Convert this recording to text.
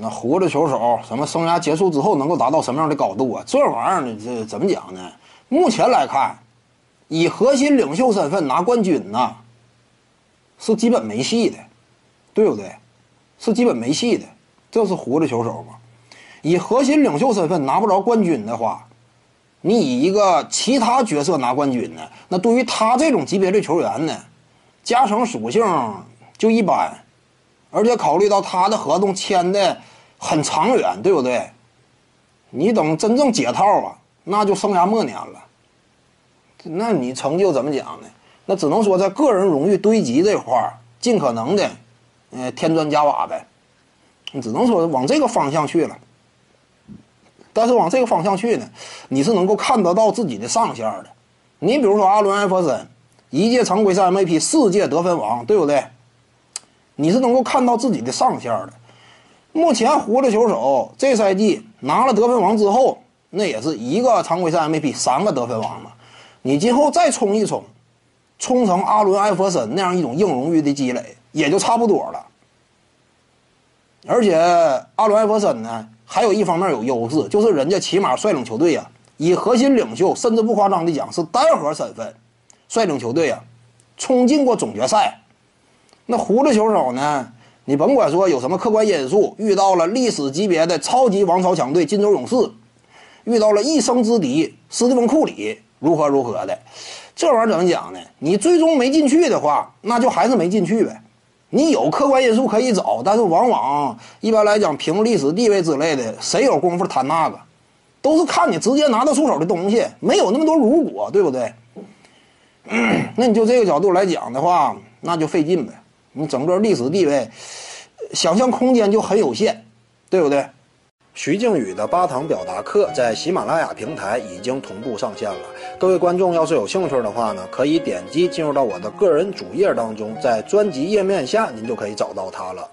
那胡子球手什么生涯结束之后能够达到什么样的高度啊？这玩意儿，这怎么讲呢？目前来看，以核心领袖身份拿冠军呐，是基本没戏的，对不对？是基本没戏的。这是胡子球手嘛？以核心领袖身份拿不着冠军的话，你以一个其他角色拿冠军呢？那对于他这种级别的球员呢，加成属性就一般。而且考虑到他的合同签的很长远，对不对？你等真正解套啊，那就生涯末年了。那你成就怎么讲呢？那只能说在个人荣誉堆积这块儿，尽可能的，呃，添砖加瓦呗。你只能说往这个方向去了。但是往这个方向去呢，你是能够看得到自己的上限的。你比如说阿伦·艾弗森，一届常规赛 MVP，四届得分王，对不对？你是能够看到自己的上限的。目前胡子球手这赛季拿了得分王之后，那也是一个常规赛 MVP，三个得分王嘛。你今后再冲一冲，冲成阿伦艾弗森那样一种硬荣誉的积累，也就差不多了。而且阿伦艾弗森呢，还有一方面有优势，就是人家起码率领球队呀，以核心领袖，甚至不夸张的讲是单核身份，率领球队呀，冲进过总决赛。那胡子球手呢？你甭管说有什么客观因素，遇到了历史级别的超级王朝强队金州勇士，遇到了一生之敌斯蒂芬库里，如何如何的，这玩意儿怎么讲呢？你最终没进去的话，那就还是没进去呗。你有客观因素可以找，但是往往一般来讲，凭历史地位之类的，谁有功夫谈那个？都是看你直接拿得出手的东西，没有那么多如果，对不对？那你就这个角度来讲的话，那就费劲呗。你整个历史地位，想象空间就很有限，对不对？徐静宇的八堂表达课在喜马拉雅平台已经同步上线了。各位观众要是有兴趣的话呢，可以点击进入到我的个人主页当中，在专辑页面下您就可以找到它了。